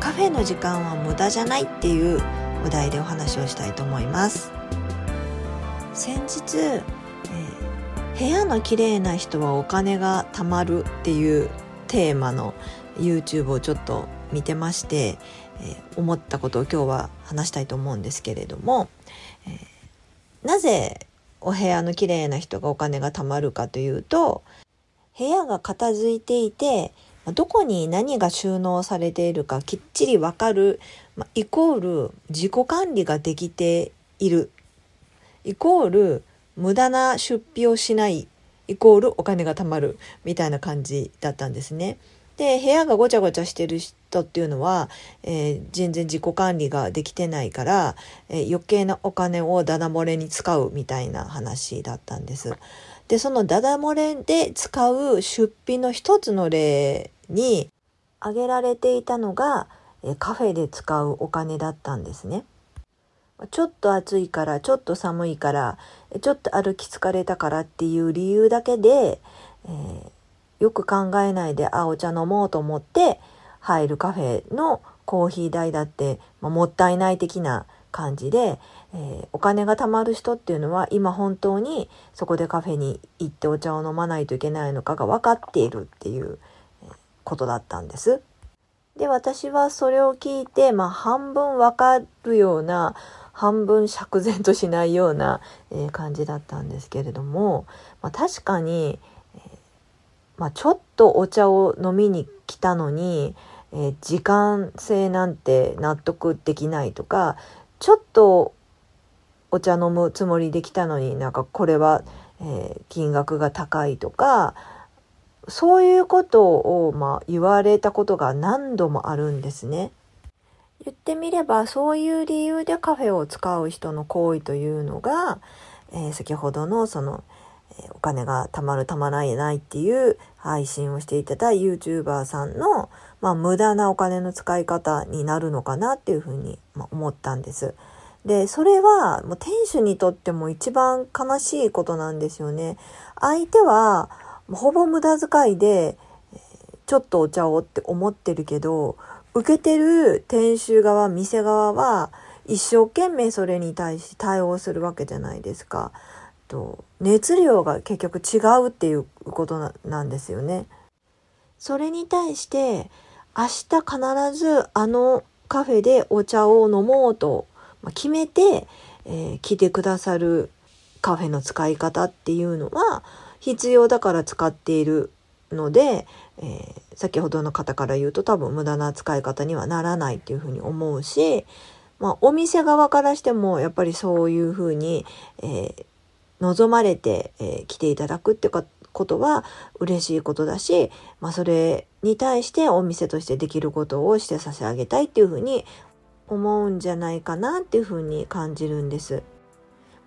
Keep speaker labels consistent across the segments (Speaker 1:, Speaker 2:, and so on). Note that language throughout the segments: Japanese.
Speaker 1: カフェの時間は無駄じゃないっていうお題でお話をしたいと思います。先日、えー、部屋の綺麗な人はお金が貯まるっていうテーマの YouTube をちょっと見てまして、えー、思ったことを今日は話したいと思うんですけれども、えー、なぜお部屋の綺麗な人がお金が貯まるかというと部屋が片付いていてどこに何が収納されているかきっちりわかる、まイコール自己管理ができているイコール無駄な出費をしないイコールお金が貯まるみたいな感じだったんですね。で部屋がごちゃごちゃしてる人っていうのは、えー、全然自己管理ができてないから、えー、余計なお金をダダ漏れに使うみたいな話だったんです。でそのダダ漏れで使う出費の一つの例に挙げられていたのがカフェで使うお金だったんですね。ちょっと暑いからちょっと寒いからちょっと歩き疲れたからっていう理由だけで、えー、よく考えないであお茶飲もうと思って入るカフェのコーヒー代だって、まあ、もったいない的な感じで、えー、お金が貯まる人っていうのは今本当にそこでカフェに行ってお茶を飲まないといけないのかが分かっているっていうことだったんです。で、私はそれを聞いて、まあ、半分わかるような、半分釈然としないような、え、感じだったんですけれども、まあ、確かに、え、まあ、ちょっとお茶を飲みに来たのに、え、時間制なんて納得できないとか、ちょっとお茶飲むつもりで来たのになんかこれは、え金額が高いとか、そういうことを、まあ、言われたことが何度もあるんですね。言ってみればそういう理由でカフェを使う人の行為というのが、えー、先ほどのその、えー、お金が貯まる貯まらないっていう配信をしていただ YouTuber さんの、まあ、無駄なお金の使い方になるのかなっていうふうに、ま思ったんです。で、それはもう店主にとっても一番悲しいことなんですよね。相手はほぼ無駄遣いで、ちょっとお茶をって思ってるけど、受けてる店主側、店側は、一生懸命それに対し対応するわけじゃないですか。と熱量が結局違うっていうことなんですよね。それに対して明日必ずあのカフェでお茶を飲もうと決めて、えー、来てくださるカフェの使い方っていうのは必要だから使っているので、えー、先ほどの方から言うと多分無駄な使い方にはならないっていうふうに思うし、まあ、お店側からしてもやっぱりそういうふうに、えー、望まれて、えー、来ていただくってことは嬉しいことだし、まあ、それに対してお店としてできることをして差し上げたいっていうふうに思うんじゃないかなっていうふうに感じるんです。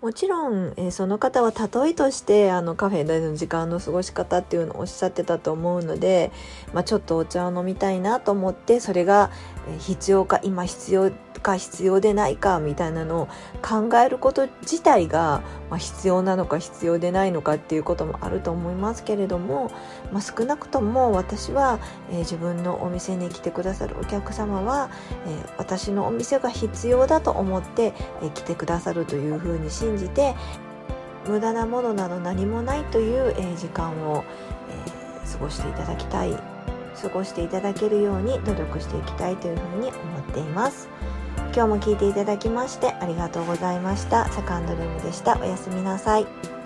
Speaker 1: もちろん、えー、その方は例えとしてあのカフェでの時間の過ごし方っていうのをおっしゃってたと思うので、まあ、ちょっとお茶を飲みたいなと思ってそれが必要か今必要か必要でないかみたいなのを考えること自体が、まあ、必要なのか必要でないのかっていうこともあると思いますけれども、まあ、少なくとも私は、えー、自分のお店に来てくださるお客様は、えー、私のお店が必要だと思って、えー、来てくださるというふうに信じて無駄なものなど何もないという、え時間を、え過ごしていただきたい過ごしていただけるように努力していきたいというふうに思っています。今日も聞いていただきましてありがとうございました。セカンドルームでした。おやすみなさい。